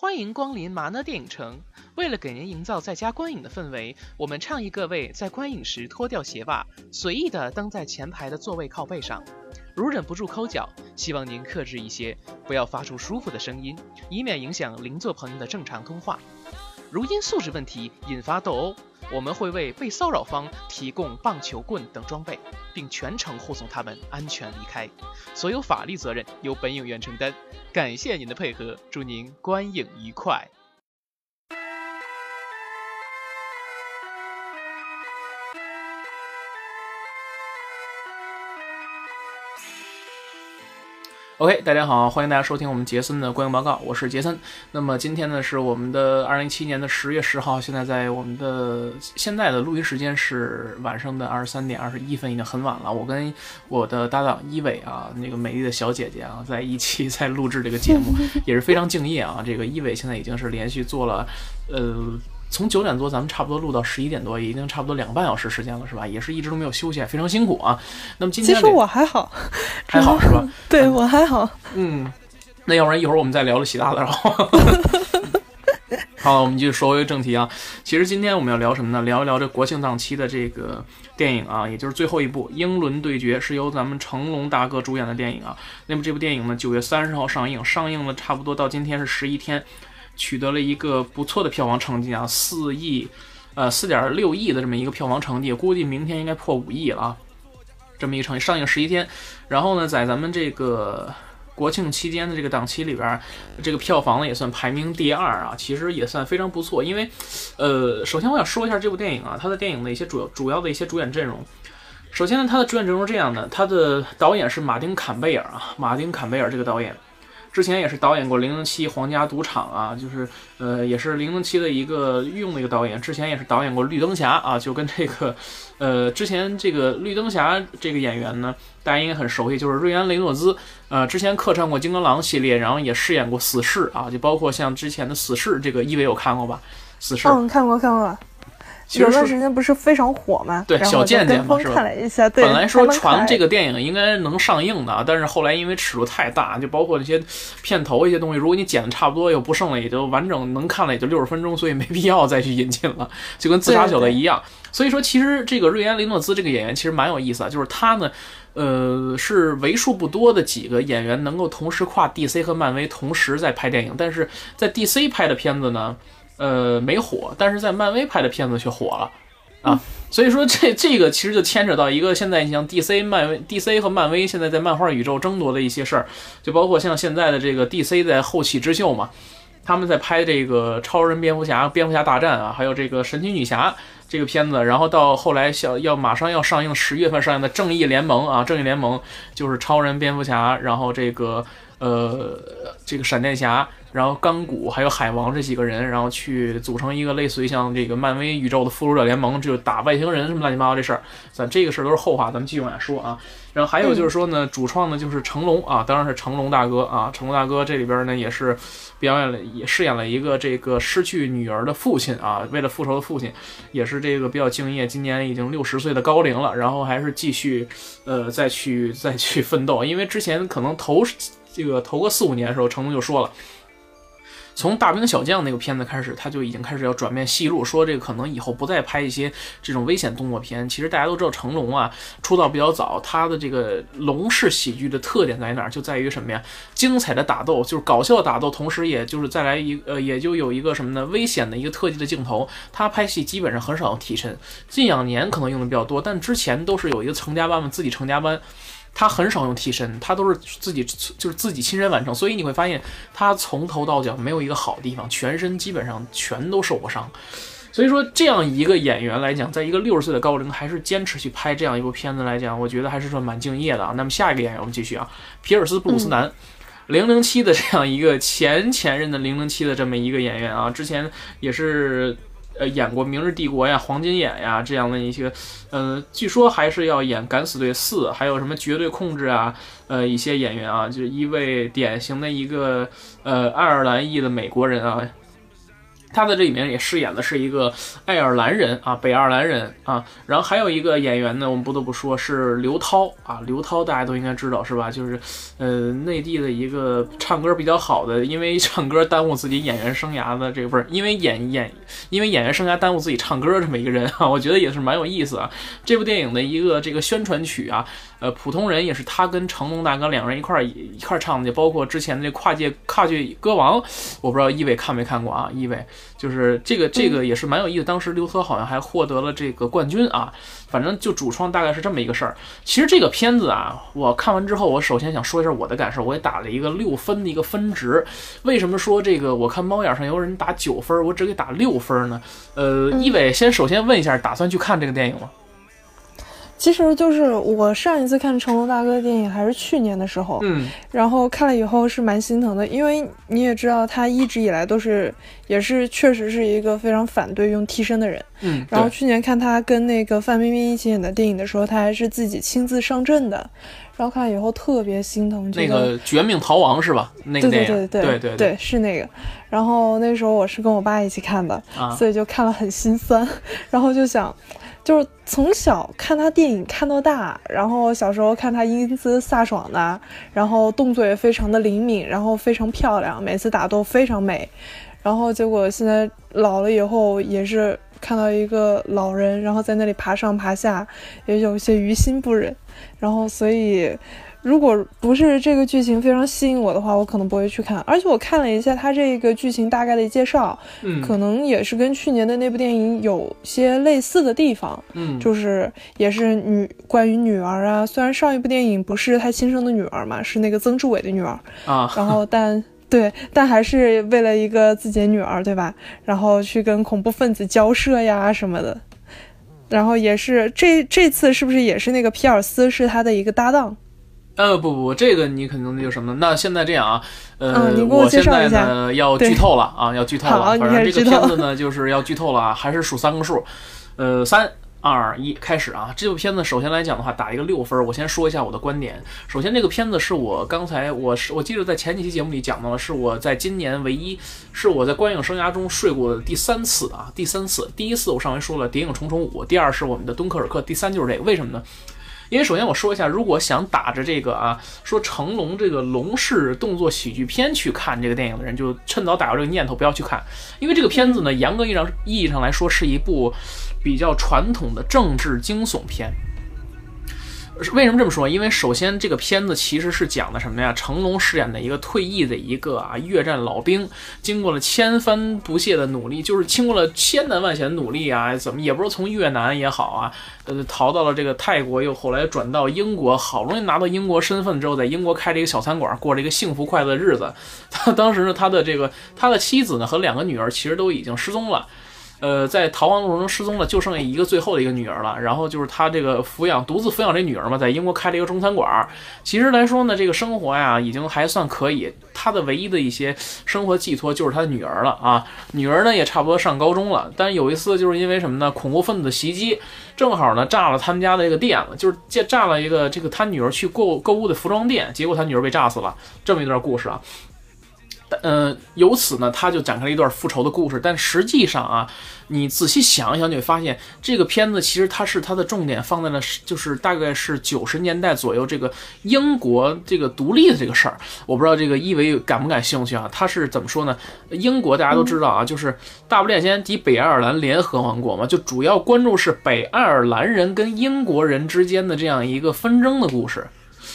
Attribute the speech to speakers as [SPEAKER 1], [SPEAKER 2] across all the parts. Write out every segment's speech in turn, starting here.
[SPEAKER 1] 欢迎光临麻呢电影城。为了给您营造在家观影的氛围，我们倡议各位在观影时脱掉鞋袜，随意地蹬在前排的座位靠背上。如忍不住抠脚，希望您克制一些，不要发出舒服的声音，以免影响邻座朋友的正常通话。如因素质问题引发斗殴，我们会为被骚扰方提供棒球棍等装备，并全程护送他们安全离开。所有法律责任由本影院承担。感谢您的配合，祝您观影愉快。OK，大家好，欢迎大家收听我们杰森的观影报告，我是杰森。那么今天呢是我们的二零一七年的十月十号，现在在我们的现在的录音时间是晚上的二十三点二十一分，已经很晚了。我跟我的搭档一伟啊，那个美丽的小姐姐啊，在一起在录制这个节目，也是非常敬业啊。这个一伟现在已经是连续做了，呃。从九点多，咱们差不多录到十一点多，已经差不多两个半小时时间了，是吧？也是一直都没有休息，非常辛苦啊。那么今天
[SPEAKER 2] 其实我还好，
[SPEAKER 1] 还好是吧？
[SPEAKER 2] 对我还好。
[SPEAKER 1] 嗯，那要不然一会儿我们再聊聊其他的，然后。好，我们继续说回正题啊。其实今天我们要聊什么呢？聊一聊这国庆档期的这个电影啊，也就是最后一部《英伦对决》，是由咱们成龙大哥主演的电影啊。那么这部电影呢，九月三十号上映，上映了差不多到今天是十一天。取得了一个不错的票房成绩啊，四亿，呃，四点六亿的这么一个票房成绩，估计明天应该破五亿了啊。这么一个成绩，上映十一天，然后呢，在咱们这个国庆期间的这个档期里边，这个票房呢也算排名第二啊，其实也算非常不错。因为，呃，首先我想说一下这部电影啊，它的电影的一些主要主要的一些主演阵容。首先呢，它的主演阵容是这样的，它的导演是马丁坎贝尔啊，马丁坎贝尔这个导演。之前也是导演过《零零七皇家赌场》啊，就是呃，也是《零零七》的一个御用的一个导演。之前也是导演过《绿灯侠》啊，就跟这个，呃，之前这个绿灯侠这个演员呢，大家应该很熟悉，就是瑞安·雷诺兹。呃，之前客串过《金刚狼》系列，然后也饰演过死侍啊，就包括像之前的死侍这个，一维有看过吧？死侍，
[SPEAKER 2] 嗯，看过，看过。有段时间不是非常火吗？
[SPEAKER 1] 对，小贱贱嘛，是吧？
[SPEAKER 2] 看了一下，对。
[SPEAKER 1] 本来说传这个电影应该能上映的，但是后来因为尺度太大，就包括那些片头一些东西，如果你剪的差不多又不剩了，也就完整能看了也就六十分钟，所以没必要再去引进了，就跟自杀小队一样。所以说，其实这个瑞安·雷诺兹这个演员其实蛮有意思啊，就是他呢，呃，是为数不多的几个演员能够同时跨 DC 和漫威同时在拍电影，但是在 DC 拍的片子呢，呃，没火，但是在漫威拍的片子却火了。啊，所以说这这个其实就牵扯到一个现在你像 DC 漫威 DC 和漫威现在在漫画宇宙争夺的一些事儿，就包括像现在的这个 DC 在后起之秀嘛，他们在拍这个超人、蝙蝠侠、蝙蝠侠大战啊，还有这个神奇女侠这个片子，然后到后来想要马上要上映十月份上映的正义联盟啊，正义联盟就是超人、蝙蝠侠，然后这个呃这个闪电侠。然后钢骨还有海王这几个人，然后去组成一个类似于像这个漫威宇宙的复仇者联盟，就打外星人什么乱七八糟这事儿。咱这个事儿都是后话，咱们继续往下说啊。然后还有就是说呢，主创呢就是成龙啊，当然是成龙大哥啊。成龙大哥这里边呢也是表演了，也饰演了一个这个失去女儿的父亲啊，为了复仇的父亲，也是这个比较敬业。今年已经六十岁的高龄了，然后还是继续呃再去再去奋斗，因为之前可能头这个头个四五年的时候，成龙就说了。从大兵小将那个片子开始，他就已经开始要转变戏路，说这个可能以后不再拍一些这种危险动作片。其实大家都知道成龙啊，出道比较早，他的这个龙式喜剧的特点在哪儿？就在于什么呀？精彩的打斗，就是搞笑打斗，同时也就是再来一呃，也就有一个什么呢？危险的一个特技的镜头。他拍戏基本上很少用替身，近两年可能用的比较多，但之前都是有一个成家班嘛，自己成家班。他很少用替身，他都是自己就是自己亲身完成，所以你会发现他从头到脚没有一个好地方，全身基本上全都受过伤。所以说，这样一个演员来讲，在一个六十岁的高龄还是坚持去拍这样一部片子来讲，我觉得还是说蛮敬业的啊。那么下一个演员我们继续啊，皮尔斯布鲁斯南，零零七的这样一个前前任的零零七的这么一个演员啊，之前也是。呃，演过《明日帝国》呀，《黄金眼》呀，这样的一些，呃，据说还是要演《敢死队四》，还有什么《绝对控制》啊，呃，一些演员啊，就是一位典型的一个呃爱尔兰裔的美国人啊，他在这里面也饰演的是一个爱尔兰人啊，北爱尔兰人啊。然后还有一个演员呢，我们不得不说是刘涛啊，刘涛大家都应该知道是吧？就是呃内地的一个唱歌比较好的，因为唱歌耽误自己演员生涯的这个不是因为演演因为演员生涯耽误自己唱歌这么一个人 啊，我觉得也是蛮有意思啊。这部电影的一个这个宣传曲啊。呃，普通人也是他跟成龙大哥两个人一块儿一块儿唱的，就包括之前的这跨界跨界歌王，我不知道一伟看没看过啊？一伟就是这个这个也是蛮有意思，当时刘珂好像还获得了这个冠军啊。反正就主创大概是这么一个事儿。其实这个片子啊，我看完之后，我首先想说一下我的感受，我也打了一个六分的一个分值。为什么说这个？我看猫眼上有人打九分，我只给打六分呢？呃，一伟先首先问一下，打算去看这个电影吗？
[SPEAKER 2] 其实就是我上一次看成龙大哥的电影还是去年的时候，
[SPEAKER 1] 嗯，
[SPEAKER 2] 然后看了以后是蛮心疼的，因为你也知道他一直以来都是，也是确实是一个非常反对用替身的人，
[SPEAKER 1] 嗯，
[SPEAKER 2] 然后去年看他跟那个范冰冰一起演的电影的时候，他还是自己亲自上阵的，然后看了以后特别心疼。
[SPEAKER 1] 那个《绝命逃亡》是吧？那个
[SPEAKER 2] 对对对
[SPEAKER 1] 对对
[SPEAKER 2] 对是那个。然后那时候我是跟我爸一起看的，所以就看了很心酸，然后就想。就是从小看他电影看到大，然后小时候看他英姿飒爽的，然后动作也非常的灵敏，然后非常漂亮，每次打都非常美，然后结果现在老了以后也是看到一个老人，然后在那里爬上爬下，也有些于心不忍，然后所以。如果不是这个剧情非常吸引我的话，我可能不会去看。而且我看了一下它这个剧情大概的介绍，
[SPEAKER 1] 嗯，
[SPEAKER 2] 可能也是跟去年的那部电影有些类似的地方，
[SPEAKER 1] 嗯，
[SPEAKER 2] 就是也是女关于女儿啊。虽然上一部电影不是他亲生的女儿嘛，是那个曾志伟的女儿
[SPEAKER 1] 啊，
[SPEAKER 2] 然后但对，但还是为了一个自己的女儿，对吧？然后去跟恐怖分子交涉呀什么的。然后也是这这次是不是也是那个皮尔斯是他的一个搭档？
[SPEAKER 1] 呃不不不，这个你肯定那个什么？那现在这样啊，呃，
[SPEAKER 2] 我
[SPEAKER 1] 现在呢要剧透了啊，要剧透了。反正这个片子呢就是要剧透了啊，还是数三个数，呃，三二一，开始啊！这部片子首先来讲的话，打一个六分。我先说一下我的观点。首先，这个片子是我刚才我是我记得在前几期节目里讲到了，是我在今年唯一是我在观影生涯中睡过的第三次啊，第三次。第一次我上回说了《谍影重重五》，第二是我们的《敦刻尔克》，第三就是这个。为什么呢？因为首先我说一下，如果想打着这个啊，说成龙这个龙式动作喜剧片去看这个电影的人，就趁早打消这个念头，不要去看。因为这个片子呢，严格意义上意义上来说，是一部比较传统的政治惊悚片。为什么这么说？因为首先这个片子其实是讲的什么呀？成龙饰演的一个退役的一个啊越战老兵，经过了千帆不懈的努力，就是经过了千难万险的努力啊，怎么也不是从越南也好啊，呃，逃到了这个泰国，又后来转到英国，好容易拿到英国身份之后，在英国开了一个小餐馆，过了一个幸福快乐的日子。他 当时呢，他的这个他的妻子呢和两个女儿其实都已经失踪了。呃，在逃亡路中失踪了，就剩下一个最后的一个女儿了。然后就是他这个抚养独自抚养这女儿嘛，在英国开了一个中餐馆。其实来说呢，这个生活呀，已经还算可以。他的唯一的一些生活寄托就是他的女儿了啊。女儿呢也差不多上高中了。但有一次就是因为什么呢？恐怖分子的袭击，正好呢炸了他们家的这个店了，就是炸炸了一个这个他女儿去购购物的服装店，结果他女儿被炸死了。这么一段故事啊。嗯，由此呢，他就展开了一段复仇的故事。但实际上啊，你仔细想一想，你会发现这个片子其实它是它的重点放在了，就是大概是九十年代左右这个英国这个独立的这个事儿。我不知道这个一维感不感兴趣啊？他是怎么说呢？英国大家都知道啊，就是大不列颠及北爱尔兰联合王国嘛，就主要关注是北爱尔兰人跟英国人之间的这样一个纷争的故事。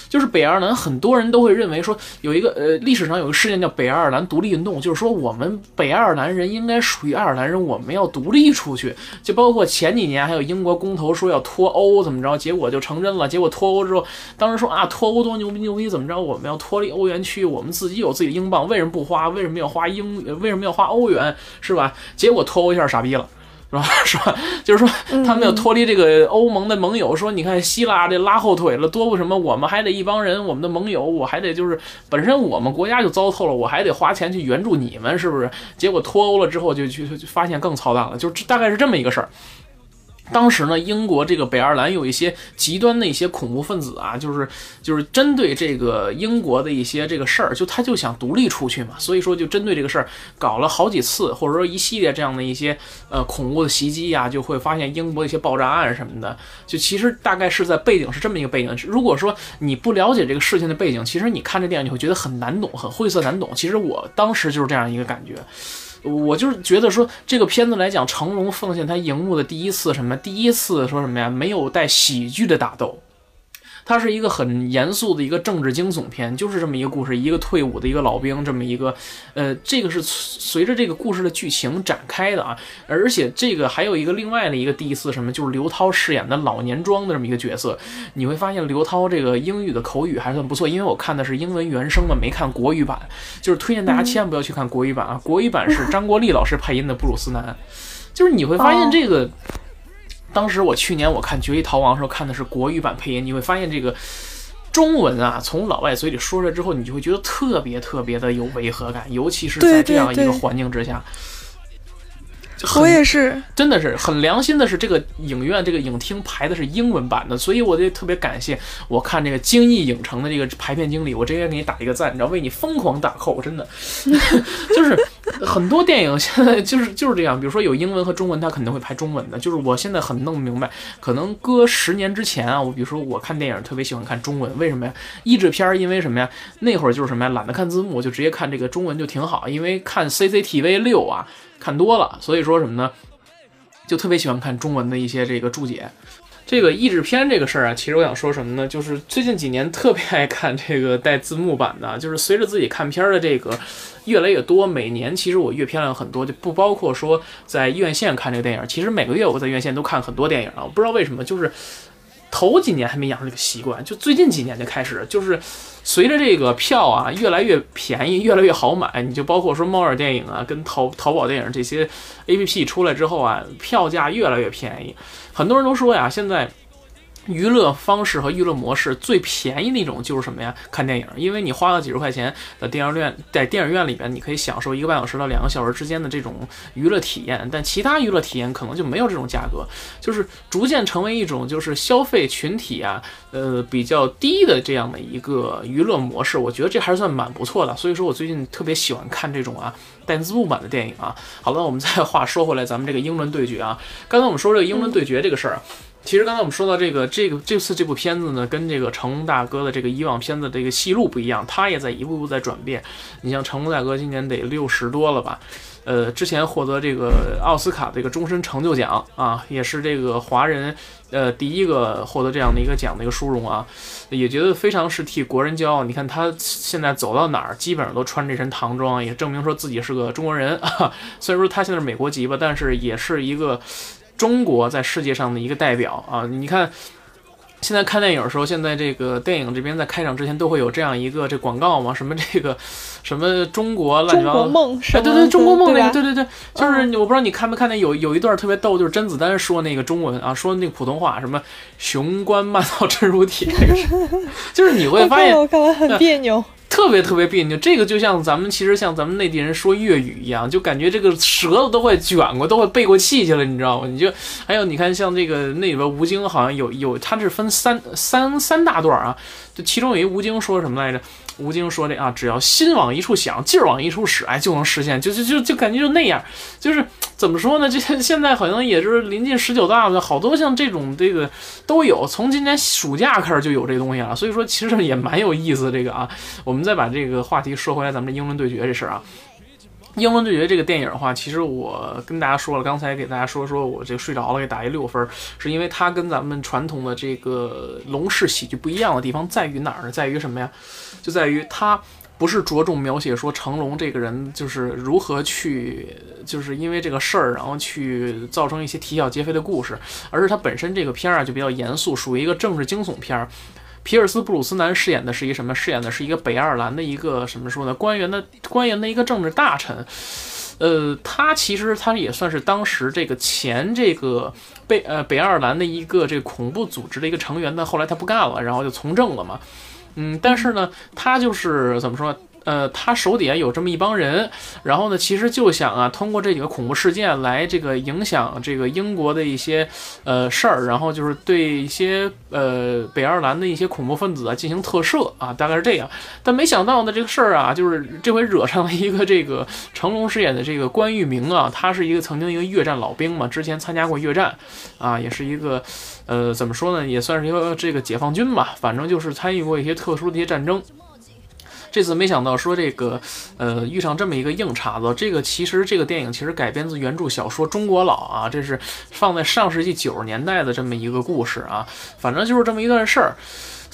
[SPEAKER 1] 就是北爱尔兰，很多人都会认为说有一个呃历史上有个事件叫北爱尔兰独立运动，就是说我们北爱尔兰人应该属于爱尔兰人，我们要独立出去。就包括前几年还有英国公投说要脱欧怎么着，结果就成真了。结果脱欧之后，当时说啊脱欧多牛逼牛逼怎么着，我们要脱离欧元区，我们自己有自己的英镑，为什么不花？为什么要花英？为什么要花欧元？是吧？结果脱欧一下傻逼了。是吧？是吧？就是说，他们要脱离这个欧盟的盟友。说，你看希腊这拉后腿了，多不什么？我们还得一帮人，我们的盟友，我还得就是本身我们国家就糟透了，我还得花钱去援助你们，是不是？结果脱欧了之后，就就去发现更操蛋了，就大概是这么一个事儿。当时呢，英国这个北爱尔兰有一些极端的一些恐怖分子啊，就是就是针对这个英国的一些这个事儿，就他就想独立出去嘛，所以说就针对这个事儿搞了好几次，或者说一系列这样的一些呃恐怖的袭击呀，就会发现英国一些爆炸案什么的，就其实大概是在背景是这么一个背景。如果说你不了解这个事情的背景，其实你看这电影你会觉得很难懂，很晦涩难懂。其实我当时就是这样一个感觉。我就是觉得说这个片子来讲，成龙奉献他荧幕的第一次什么？第一次说什么呀？没有带喜剧的打斗。它是一个很严肃的一个政治惊悚片，就是这么一个故事，一个退伍的一个老兵，这么一个，呃，这个是随着这个故事的剧情展开的啊，而且这个还有一个另外的一个第一次什么，就是刘涛饰演的老年装的这么一个角色，你会发现刘涛这个英语的口语还算不错，因为我看的是英文原声嘛，没看国语版，就是推荐大家千万不要去看国语版啊，国语版是张国立老师配音的布鲁斯南，就是你会发现这个。当时我去年我看《绝地逃亡》的时候看的是国语版配音，你会发现这个中文啊，从老外嘴里说出来之后，你就会觉得特别特别的有违和感，尤其是在这样一个环境之下。
[SPEAKER 2] 我也是，
[SPEAKER 1] 真的是很良心的是，这个影院这个影厅排的是英文版的，所以我就特别感谢我看这个京艺影城的这个排片经理，我直接给你打一个赞，你知道，为你疯狂打 call，真的，就是很多电影现在就是就是这样，比如说有英文和中文，他肯定会排中文的，就是我现在很弄不明白，可能搁十年之前啊，我比如说我看电影特别喜欢看中文，为什么呀？译制片因为什么呀？那会儿就是什么呀？懒得看字幕，就直接看这个中文就挺好，因为看 CCTV 六啊。看多了，所以说什么呢？就特别喜欢看中文的一些这个注解。这个译制片这个事儿啊，其实我想说什么呢？就是最近几年特别爱看这个带字幕版的，就是随着自己看片儿的这个越来越多，每年其实我阅片量很多，就不包括说在院线看这个电影。其实每个月我在院线都看很多电影啊，我不知道为什么，就是头几年还没养成这个习惯，就最近几年就开始，就是。随着这个票啊越来越便宜，越来越好买，你就包括说猫耳电影啊，跟淘淘宝电影这些 A P P 出来之后啊，票价越来越便宜，很多人都说呀，现在。娱乐方式和娱乐模式最便宜那种就是什么呀？看电影，因为你花了几十块钱的电影院，在电影院里边，你可以享受一个半小时到两个小时之间的这种娱乐体验。但其他娱乐体验可能就没有这种价格，就是逐渐成为一种就是消费群体啊，呃比较低的这样的一个娱乐模式。我觉得这还是算蛮不错的。所以说我最近特别喜欢看这种啊带字幕版的电影啊。好了，我们再话说回来，咱们这个英伦对决啊，刚才我们说这个英伦对决这个事儿。其实刚才我们说到这个，这个这次这部片子呢，跟这个成龙大哥的这个以往片子这个戏路不一样，他也在一步步在转变。你像成龙大哥今年得六十多了吧？呃，之前获得这个奥斯卡这个终身成就奖啊，也是这个华人呃第一个获得这样的一个奖的一个殊荣啊，也觉得非常是替国人骄傲。你看他现在走到哪儿，基本上都穿这身唐装，也证明说自己是个中国人。虽然说他现在是美国籍吧，但是也是一个。中国在世界上的一个代表啊！你看，现在看电影的时候，现在这个电影这边在开场之前都会有这样一个这广告嘛？什么这个什么中国乱七八糟？哎，对对，中国梦那个，对对对，就是我不知道你看没看见有有一段特别逗，就是甄子丹说那个中文啊，说那个普通话，什么雄关漫道真如铁，就是你会发现
[SPEAKER 2] 我看了很别扭。
[SPEAKER 1] 特别特别别扭，这个就像咱们其实像咱们内地人说粤语一样，就感觉这个舌头都会卷过，都会背过气去了，你知道吗？你就还有你看像这个那里边吴京好像有有，他是分三三三大段啊，就其中有一吴京说什么来着？吴京说这啊，只要心往一处想，劲儿往一处使，哎，就能实现，就就就就感觉就那样，就是怎么说呢？这现在好像也是临近十九大了，好多像这种这个都有，从今年暑假开始就有这东西了，所以说其实也蛮有意思。这个啊，我们再把这个话题说回来，咱们英伦对决这事儿啊，英伦对决这个电影的话，其实我跟大家说了，刚才给大家说说我这睡着了，给打一六分，是因为它跟咱们传统的这个龙式喜剧不一样的地方在于哪儿呢？在于什么呀？就在于它不是着重描写说成龙这个人就是如何去，就是因为这个事儿，然后去造成一些啼笑皆非的故事，而是它本身这个片儿啊就比较严肃，属于一个政治惊悚片儿。皮尔斯布鲁斯南饰演的是一个什么？饰演的是一个北爱尔兰的一个什么说呢？官员的官员的一个政治大臣。呃，他其实他也算是当时这个前这个北呃北爱尔兰的一个这个恐怖组织的一个成员，但后来他不干了，然后就从政了嘛。嗯，但是呢，他就是怎么说？呃，他手底下有这么一帮人，然后呢，其实就想啊，通过这几个恐怖事件来这个影响这个英国的一些呃事儿，然后就是对一些呃北爱尔兰的一些恐怖分子啊进行特赦啊，大概是这样。但没想到呢，这个事儿啊，就是这回惹上了一个这个成龙饰演的这个关玉明啊，他是一个曾经一个越战老兵嘛，之前参加过越战啊，也是一个呃怎么说呢，也算是一个这个解放军吧，反正就是参与过一些特殊的一些战争。这次没想到说这个，呃，遇上这么一个硬茬子。这个其实这个电影其实改编自原著小说《中国佬》啊，这是放在上世纪九十年代的这么一个故事啊，反正就是这么一段事儿。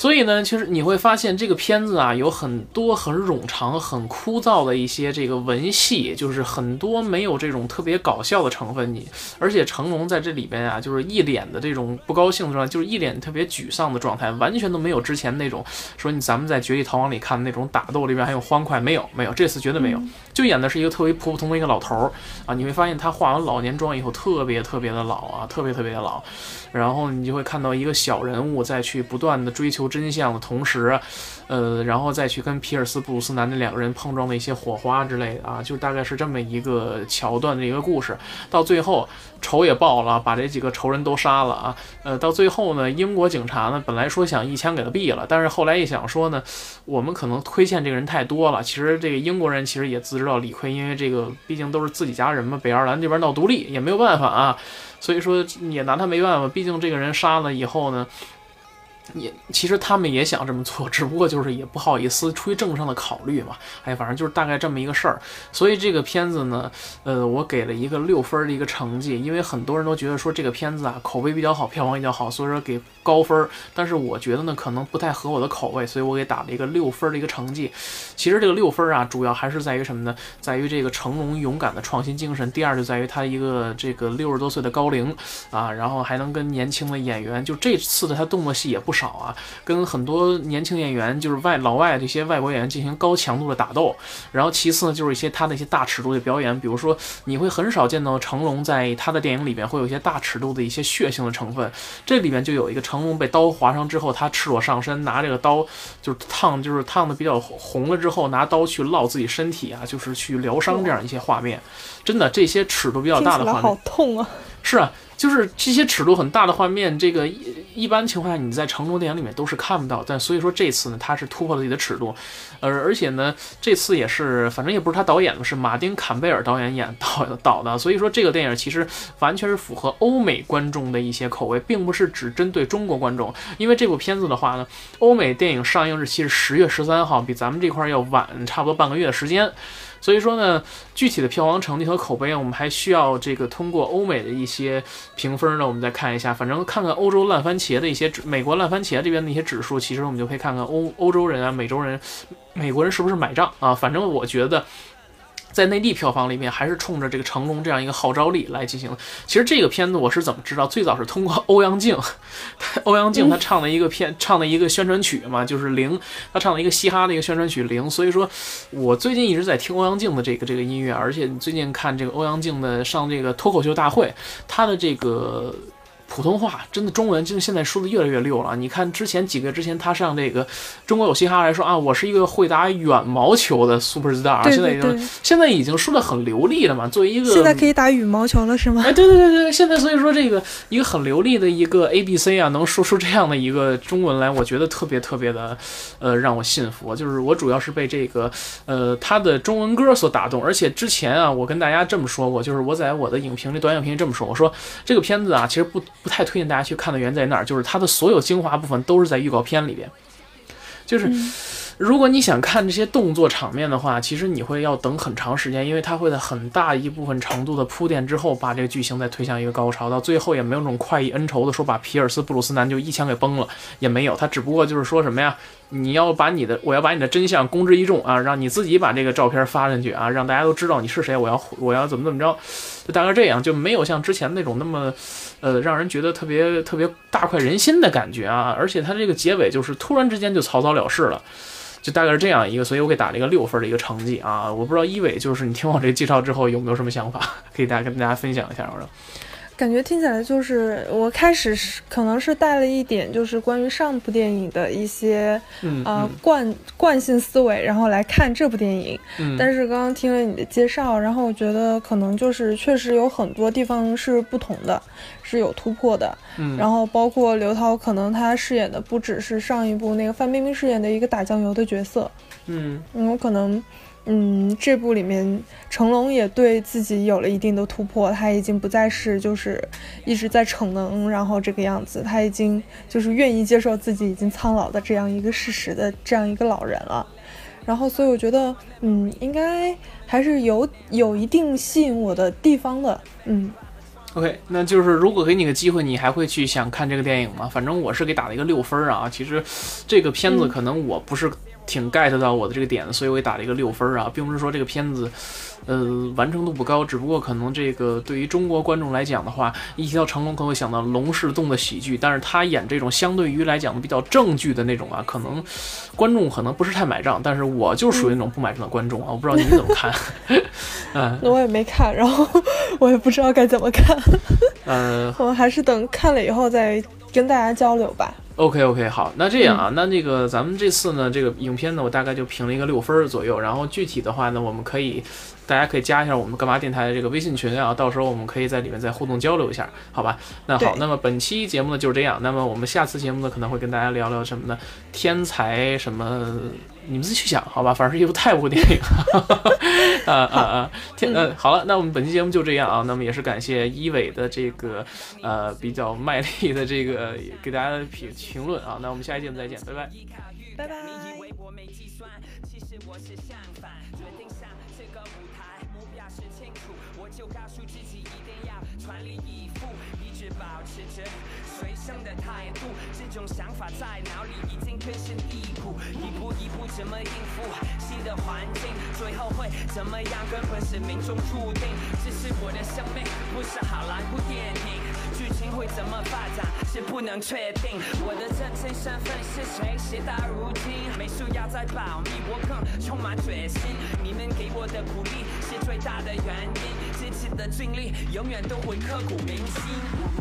[SPEAKER 1] 所以呢，其实你会发现这个片子啊，有很多很冗长、很枯燥的一些这个文戏，就是很多没有这种特别搞笑的成分。你而且成龙在这里边啊，就是一脸的这种不高兴的状态，就是一脸特别沮丧的状态，完全都没有之前那种说你咱们在《绝地逃亡》里看的那种打斗里边还有欢快，没有没有，这次绝对没有，就演的是一个特别普普通通的一个老头儿啊。你会发现他化完老年妆以后，特别特别的老啊，特别特别的老。然后你就会看到一个小人物在去不断的追求真相的同时，呃，然后再去跟皮尔斯布鲁斯南那两个人碰撞的一些火花之类的啊，就大概是这么一个桥段的一个故事。到最后仇也报了，把这几个仇人都杀了啊。呃，到最后呢，英国警察呢本来说想一枪给他毙了，但是后来一想说呢，我们可能亏欠这个人太多了。其实这个英国人其实也自知道理亏，因为这个毕竟都是自己家人嘛，北爱尔兰这边闹独立也没有办法啊。所以说也拿他没办法，毕竟这个人杀了以后呢。也其实他们也想这么做，只不过就是也不好意思，出于政治上的考虑嘛。哎，反正就是大概这么一个事儿。所以这个片子呢，呃，我给了一个六分的一个成绩，因为很多人都觉得说这个片子啊口碑比较好，票房比较好，所以说给高分。但是我觉得呢，可能不太合我的口味，所以我给打了一个六分的一个成绩。其实这个六分啊，主要还是在于什么呢？在于这个成龙勇敢的创新精神。第二就在于他一个这个六十多岁的高龄啊，然后还能跟年轻的演员，就这次的他动作戏也不少。少啊，跟很多年轻演员，就是外老外这些外国演员进行高强度的打斗，然后其次呢，就是一些他的一些大尺度的表演，比如说你会很少见到成龙在他的电影里边会有一些大尺度的一些血腥的成分，这里边就有一个成龙被刀划伤之后，他赤裸上身拿这个刀就是烫，就是烫的比较红了之后，拿刀去烙自己身体啊，就是去疗伤这样一些画面，真的这些尺度比较大的画面，
[SPEAKER 2] 好痛啊！
[SPEAKER 1] 是啊。就是这些尺度很大的画面，这个一一般情况下你在成龙电影里面都是看不到，但所以说这次呢，他是突破了自己的尺度，而而且呢，这次也是，反正也不是他导演的，是马丁坎贝尔导演演导导的，所以说这个电影其实完全是符合欧美观众的一些口味，并不是只针对中国观众，因为这部片子的话呢，欧美电影上映日期是十月十三号，比咱们这块要晚差不多半个月的时间。所以说呢，具体的票房成绩和口碑，我们还需要这个通过欧美的一些评分呢，我们再看一下。反正看看欧洲烂番茄的一些指，美国烂番茄这边的一些指数，其实我们就可以看看欧欧洲人啊、美洲人、美国人是不是买账啊。反正我觉得。在内地票房里面，还是冲着这个成龙这样一个号召力来进行。其实这个片子我是怎么知道？最早是通过欧阳靖，欧阳靖他唱的一个片，唱的一个宣传曲嘛，就是《零》，他唱了一个嘻哈的一个宣传曲《零》。所以说，我最近一直在听欧阳靖的这个这个音乐，而且最近看这个欧阳靖的上这个脱口秀大会，他的这个。普通话真的中文就是现在说的越来越溜了。你看之前几个月之前他上这个中国有嘻哈来说啊，我是一个会打远毛球的 super star，现在已经现在已经说的很流利了嘛。作为一个
[SPEAKER 2] 现在可以打羽毛球了是吗？
[SPEAKER 1] 哎，对对对对，现在所以说这个一个很流利的一个 A B C 啊，能说出这样的一个中文来，我觉得特别特别的呃让我信服。就是我主要是被这个呃他的中文歌所打动，而且之前啊我跟大家这么说过，就是我在我的影评里短影评这么说，我说这个片子啊其实不。不太推荐大家去看的原因在哪儿？就是它的所有精华部分都是在预告片里边，就是。如果你想看这些动作场面的话，其实你会要等很长时间，因为它会在很大一部分程度的铺垫之后，把这个剧情再推向一个高潮，到最后也没有那种快意恩仇的说把皮尔斯布鲁斯南就一枪给崩了，也没有，他只不过就是说什么呀，你要把你的，我要把你的真相公之于众啊，让你自己把这个照片发进去啊，让大家都知道你是谁，我要我要怎么怎么着，就大概这样，就没有像之前那种那么，呃，让人觉得特别特别大快人心的感觉啊，而且它这个结尾就是突然之间就草草了事了。就大概是这样一个，所以我给打了一个六分的一个成绩啊！我不知道一伟，就是你听我这介绍之后有没有什么想法，可以大家跟大家分享一下。我说，
[SPEAKER 2] 感觉听起来就是我开始是可能是带了一点就是关于上部电影的一些呃惯惯性思维，然后来看这部电影。
[SPEAKER 1] 嗯，
[SPEAKER 2] 但是刚刚听了你的介绍，然后我觉得可能就是确实有很多地方是不同的，是有突破的。
[SPEAKER 1] 嗯，
[SPEAKER 2] 然后包括刘涛，可能她饰演的不只是上一部那个范冰冰饰演的一个打酱油的角色。
[SPEAKER 1] 嗯，
[SPEAKER 2] 有可能。嗯，这部里面成龙也对自己有了一定的突破，他已经不再是就是一直在逞能，然后这个样子，他已经就是愿意接受自己已经苍老的这样一个事实的这样一个老人了。然后，所以我觉得，嗯，应该还是有有一定吸引我的地方的。嗯
[SPEAKER 1] ，OK，那就是如果给你个机会，你还会去想看这个电影吗？反正我是给打了一个六分啊。其实这个片子可能我不是。挺 get 到我的这个点的，所以我也打了一个六分啊，并不是说这个片子，呃，完成度不高，只不过可能这个对于中国观众来讲的话，一提到成龙，可能会想到龙是动的喜剧，但是他演这种相对于来讲比较正剧的那种啊，可能观众可能不是太买账，但是我就属于那种不买账的观众啊，我不知道你们怎么看？嗯，
[SPEAKER 2] 那我也没看，然后 我也不知道该怎么看，
[SPEAKER 1] 呃，
[SPEAKER 2] 我还是等看了以后再跟大家交流吧。
[SPEAKER 1] OK OK，好，那这样啊，那那个咱们这次呢，这个影片呢，我大概就评了一个六分左右。然后具体的话呢，我们可以，大家可以加一下我们干嘛电台的这个微信群啊，到时候我们可以在里面再互动交流一下，好吧？那好，那么本期节目呢就是这样。那么我们下次节目呢可能会跟大家聊聊什么呢？天才什么？你们自己去想，好吧？反正是一部泰国电影，啊啊啊！天，呃，好了，那我们本期节目就这样啊。那么也是感谢一伟的这个呃比较卖力的这个给大家的评评论啊。那我们下期节目再见，拜拜，
[SPEAKER 2] 拜拜。
[SPEAKER 3] 这种想法在脑里已经根深蒂固，一步一步怎么应付新的环境？最后会怎么样？根本是命中注定。这是我的生命，不是好莱坞电影。剧情会怎么发展，是不能确定。我的真正身份是谁？写到如今，美术要再保密，我更充满决心。你们给我的鼓励是最大的原因。这次的经历永远都会刻骨铭心。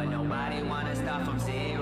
[SPEAKER 3] But nobody wanna start from zero.